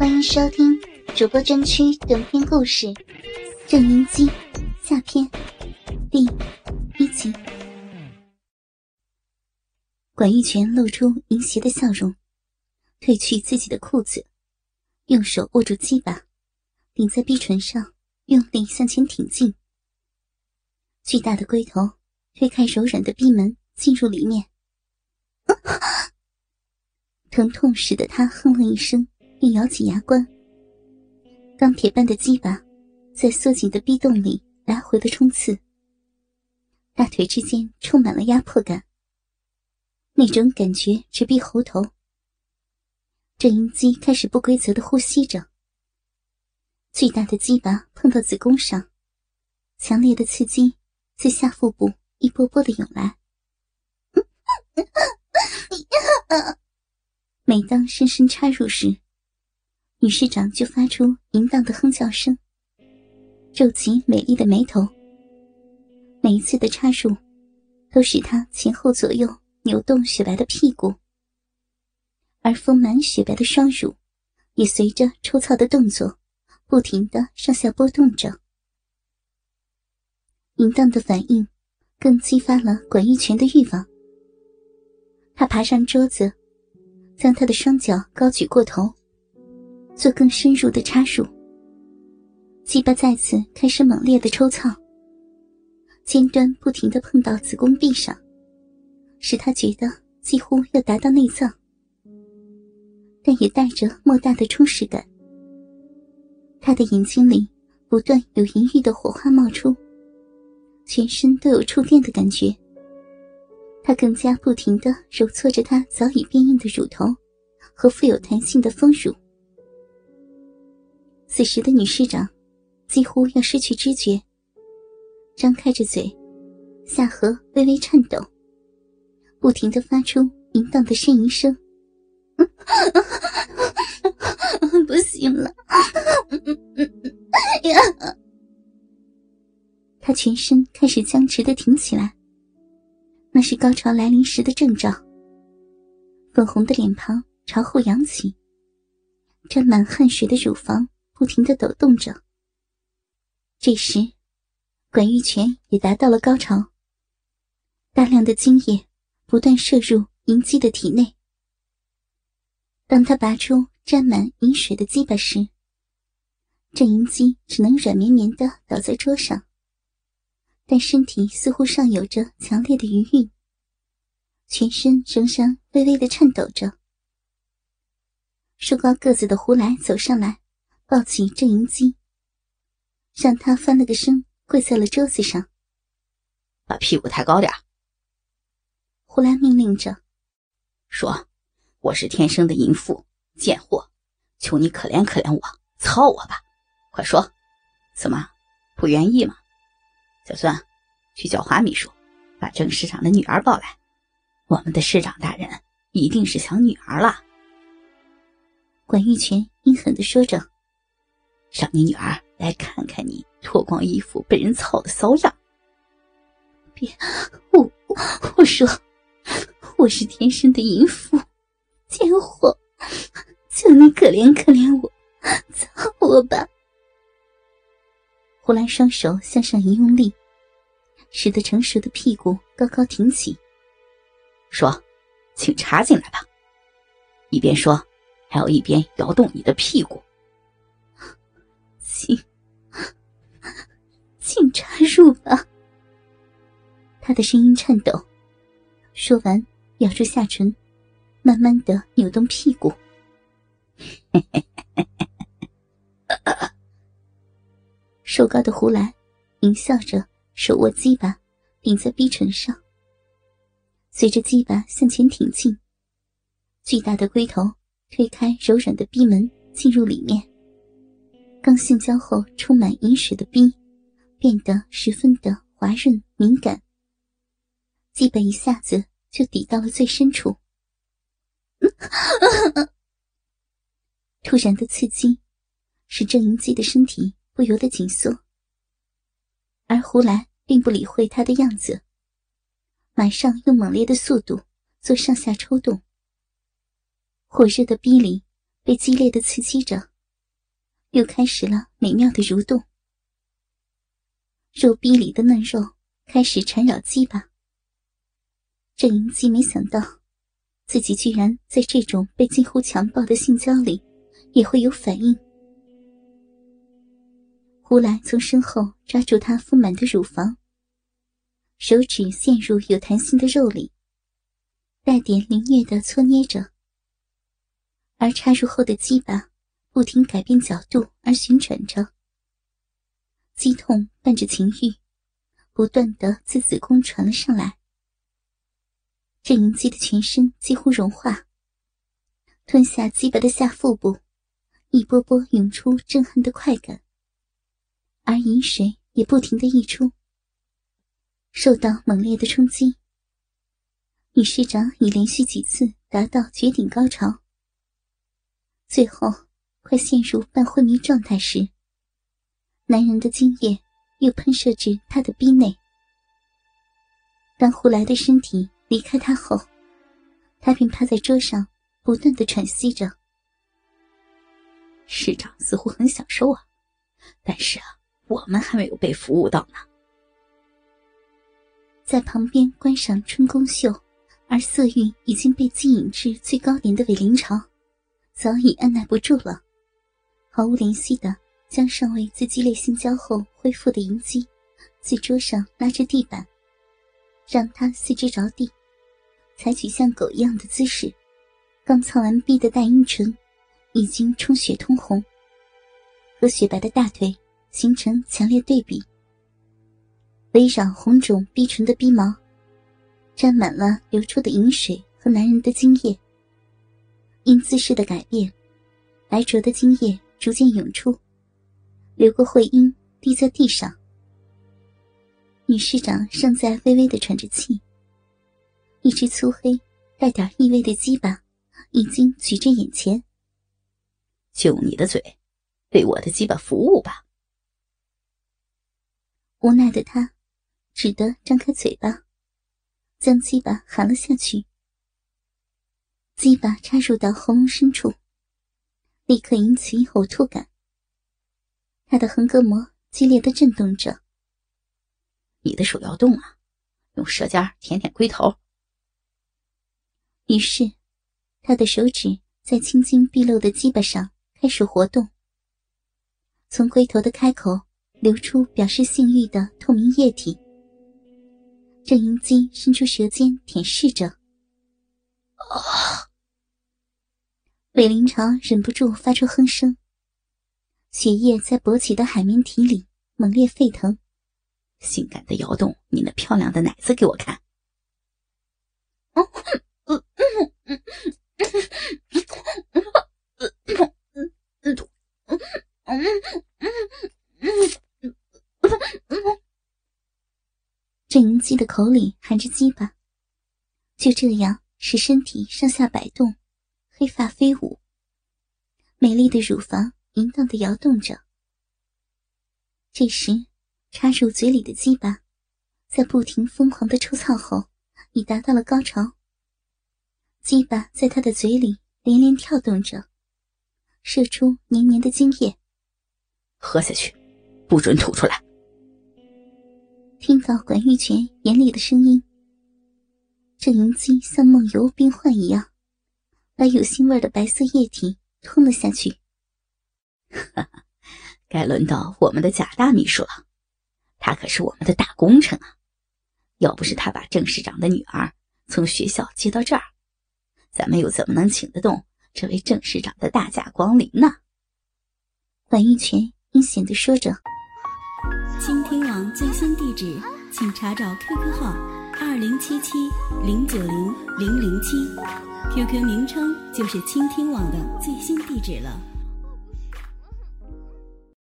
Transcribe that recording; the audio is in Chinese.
欢迎收听主播专区短篇故事《正音机》下篇第一集。管玉泉露出淫邪的笑容，褪去自己的裤子，用手握住鸡巴，顶在逼唇上，用力向前挺进。巨大的龟头推开柔软的逼门，进入里面。疼痛使得他哼了一声，并咬紧牙关。钢铁般的鸡巴在缩紧的逼洞里来回的冲刺，大腿之间充满了压迫感。那种感觉直逼喉头。郑音机开始不规则的呼吸着。巨大的鸡巴碰到子宫上，强烈的刺激自下腹部一波波的涌来。每当深深插入时，女市长就发出淫荡的哼叫声，皱起美丽的眉头。每一次的插入，都使她前后左右扭动雪白的屁股，而丰满雪白的双乳也随着抽操的动作，不停的上下波动着。淫荡的反应，更激发了管玉泉的欲望。他爬上桌子。将他的双脚高举过头，做更深入的插入。鸡巴再次开始猛烈的抽操，尖端不停的碰到子宫壁上，使他觉得几乎要达到内脏，但也带着莫大的充实感。他的眼睛里不断有淫欲的火花冒出，全身都有触电的感觉。他更加不停的揉搓着他早已变硬的乳头和富有弹性的丰乳。此时的女市长几乎要失去知觉，张开着嘴，下颌微微颤抖，不停的发出淫荡的呻吟声。不行了，他全身开始僵直的挺起来。那是高潮来临时的征兆。粉红的脸庞朝后扬起，沾满汗水的乳房不停的抖动着。这时，管玉泉也达到了高潮，大量的精液不断射入银姬的体内。当他拔出沾满银水的鸡巴时，郑银姬只能软绵绵的倒在桌上。但身体似乎尚有着强烈的余韵，全身仍然微微的颤抖着。瘦高个子的胡来走上来，抱起郑银基，让他翻了个身，跪在了桌子上，把屁股抬高点胡兰命令着，说：“我是天生的淫妇，贱货，求你可怜可怜我，操我吧！快说，怎么不愿意吗？”小孙，去叫花秘书，把郑市长的女儿抱来。我们的市长大人一定是想女儿了。管玉泉阴狠的说着：“让你女儿来看看你脱光衣服被人操的骚样。”别，我我说我是天生的淫妇，贱货，求你可怜可怜我，操我吧！胡兰双手向上一用力。使得成熟的屁股高高挺起，说：“请插进来吧。”一边说，还要一边摇动你的屁股。请，请插入吧。他的声音颤抖，说完，咬住下唇，慢慢的扭动屁股。瘦高的胡兰淫笑着。手握鸡巴，顶在逼唇上。随着鸡巴向前挺进，巨大的龟头推开柔软的逼门，进入里面。刚性交后充满饮水的逼，变得十分的滑润敏感。鸡巴一下子就抵到了最深处。突然的刺激，使郑银姬的身体不由得紧缩，而胡兰。并不理会他的样子，马上用猛烈的速度做上下抽动。火热的逼里被激烈的刺激着，又开始了美妙的蠕动，肉壁里的嫩肉开始缠绕鸡巴。郑银姬没想到，自己居然在这种被近乎强暴的性交里也会有反应。胡来从身后抓住她丰满的乳房，手指陷入有弹性的肉里，带点凌虐的搓捏着，而插入后的鸡巴。不停改变角度而旋转着，激痛伴着情欲，不断的自子宫传了上来。郑银姬的全身几乎融化，吞下鸡巴的下腹部，一波波涌出震撼的快感，而饮水也不停的溢出。受到猛烈的冲击，女师长已连续几次达到绝顶高潮，最后。快陷入半昏迷状态时，男人的精液又喷射至他的逼内。当胡来的身体离开他后，他便趴在桌上，不断的喘息着。市长似乎很享受啊，但是啊，我们还没有被服务到呢。在旁边观赏春宫秀，而色欲已经被激引至最高点的韦林朝，早已按耐不住了。毫无怜惜的将尚未自激烈性交后恢复的银鸡，自桌上拉至地板，让他四肢着地，采取像狗一样的姿势。刚操完毕的大阴唇已经充血通红，和雪白的大腿形成强烈对比。围绕红肿逼唇的逼毛，沾满了流出的饮水和男人的精液。因姿势的改变，白灼的精液。逐渐涌出，流过会阴，滴在地上。女市长尚在微微的喘着气，一只粗黑、带点异味的鸡巴已经举至眼前。就你的嘴，为我的鸡巴服务吧。无奈的他，只得张开嘴巴，将鸡巴含了下去。鸡巴插入到喉咙深处。立刻引起呕吐感，他的横膈膜激烈的震动着。你的手要动啊，用舌尖舔舔龟头。于是，他的手指在青筋毕露的鸡巴上开始活动，从龟头的开口流出表示性欲的透明液体。郑银姬伸出舌尖舔舐着，啊！韦林朝忍不住发出哼声，血液在勃起的海绵体里猛烈沸腾，性感的摇动你那漂亮的奶子给我看。郑云姬的口里含着鸡巴，就这样使身体上下摆动。黑发飞舞，美丽的乳房淫荡的摇动着。这时，插入嘴里的鸡巴，在不停疯狂的抽操后，已达到了高潮。鸡巴在他的嘴里连连跳动着，射出黏黏的精液。喝下去，不准吐出来。听到管玉泉严厉的声音，这云姬像梦游病患一样。把有腥味的白色液体吞了下去。该轮到我们的贾大秘书了，他可是我们的大功臣啊！要不是他把郑市长的女儿从学校接到这儿，咱们又怎么能请得动这位郑市长的大驾光临呢？管玉泉阴险的说着。倾听网最新地址，请查找 QQ 号二零七七零九零零零七。QQ 名称就是倾听网的最新地址了。